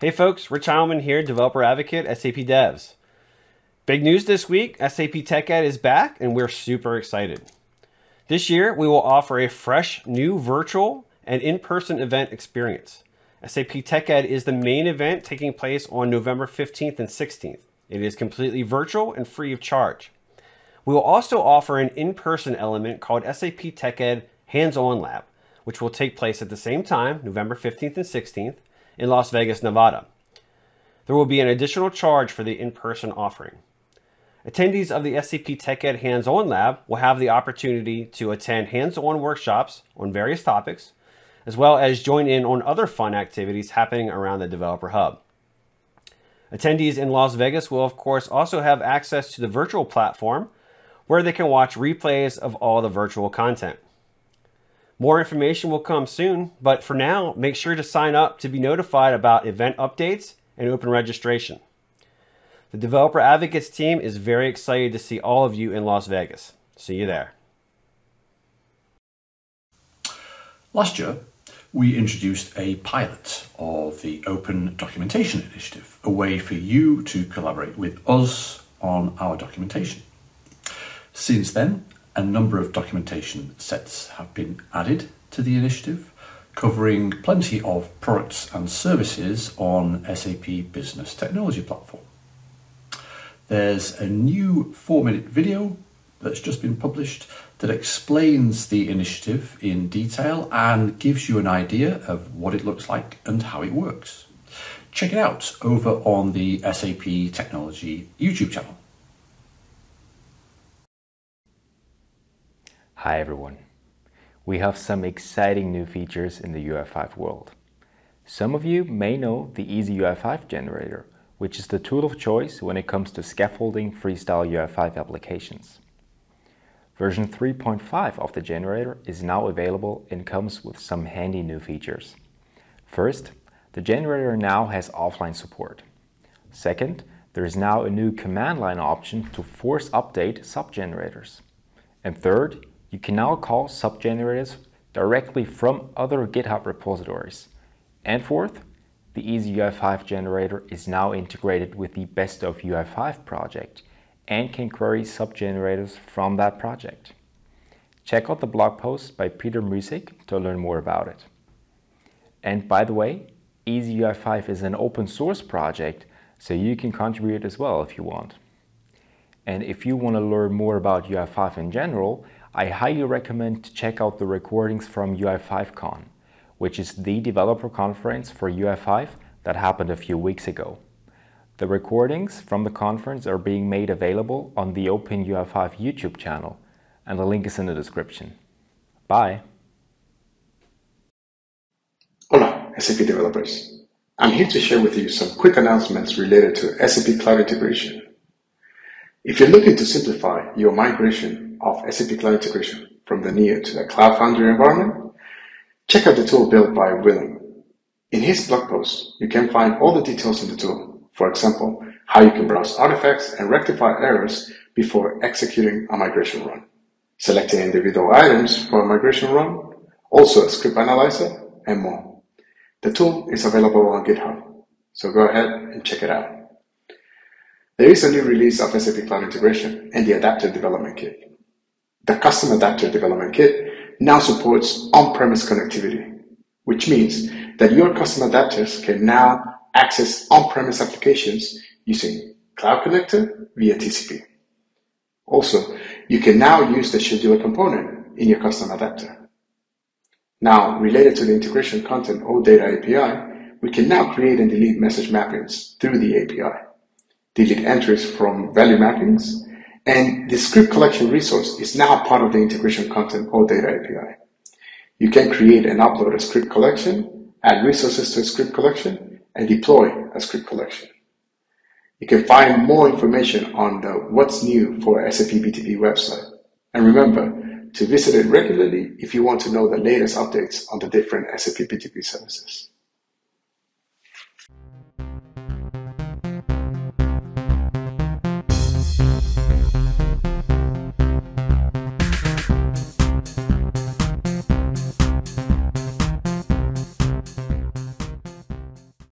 Hey folks, Rich Heilman here, developer advocate, SAP Devs. Big news this week SAP Tech Ed is back, and we're super excited. This year, we will offer a fresh, new virtual and in person event experience. SAP Tech Ed is the main event taking place on November 15th and 16th. It is completely virtual and free of charge. We will also offer an in person element called SAP Tech Ed Hands On Lab, which will take place at the same time, November 15th and 16th, in Las Vegas, Nevada. There will be an additional charge for the in person offering. Attendees of the SCP Tech Ed Hands On Lab will have the opportunity to attend hands on workshops on various topics, as well as join in on other fun activities happening around the Developer Hub. Attendees in Las Vegas will, of course, also have access to the virtual platform where they can watch replays of all the virtual content. More information will come soon, but for now, make sure to sign up to be notified about event updates and open registration. The Developer Advocates team is very excited to see all of you in Las Vegas. See you there. Last year, we introduced a pilot of the Open Documentation Initiative, a way for you to collaborate with us on our documentation. Since then, a number of documentation sets have been added to the initiative, covering plenty of products and services on SAP Business Technology Platform. There's a new four minute video that's just been published that explains the initiative in detail and gives you an idea of what it looks like and how it works. Check it out over on the SAP Technology YouTube channel. Hi everyone. We have some exciting new features in the UI5 world. Some of you may know the Easy UI5 generator, which is the tool of choice when it comes to scaffolding freestyle UI5 applications. Version 3.5 of the generator is now available and comes with some handy new features. First, the generator now has offline support. Second, there is now a new command line option to force update subgenerators. And third, you can now call subgenerators directly from other GitHub repositories. And fourth, the EasyUI5 generator is now integrated with the Best of UI5 project and can query subgenerators from that project. Check out the blog post by Peter Muessig to learn more about it. And by the way, EasyUI5 is an open source project, so you can contribute as well if you want. And if you want to learn more about UI5 in general, I highly recommend to check out the recordings from UI5Con, which is the developer conference for UI5 that happened a few weeks ago. The recordings from the conference are being made available on the Open UI5 YouTube channel, and the link is in the description. Bye! Hola, SAP developers. I'm here to share with you some quick announcements related to SAP Cloud Integration. If you're looking to simplify your migration of SAP Cloud Integration from the NEO to the Cloud Foundry environment, check out the tool built by Willem. In his blog post, you can find all the details in the tool. For example, how you can browse artifacts and rectify errors before executing a migration run, selecting individual items for a migration run, also a script analyzer, and more. The tool is available on GitHub, so go ahead and check it out. There is a new release of SAP Cloud Integration and the Adapter Development Kit. The Custom Adapter Development Kit now supports on-premise connectivity, which means that your custom adapters can now access on-premise applications using Cloud Connector via TCP. Also, you can now use the scheduler component in your custom adapter. Now, related to the integration content OData API, we can now create and delete message mappings through the API, delete entries from value mappings, and the script collection resource is now part of the integration content OData API. You can create and upload a script collection, add resources to a script collection, and deploy a script collection. You can find more information on the What's New for SAP BTP website. And remember to visit it regularly if you want to know the latest updates on the different SAP BTP services.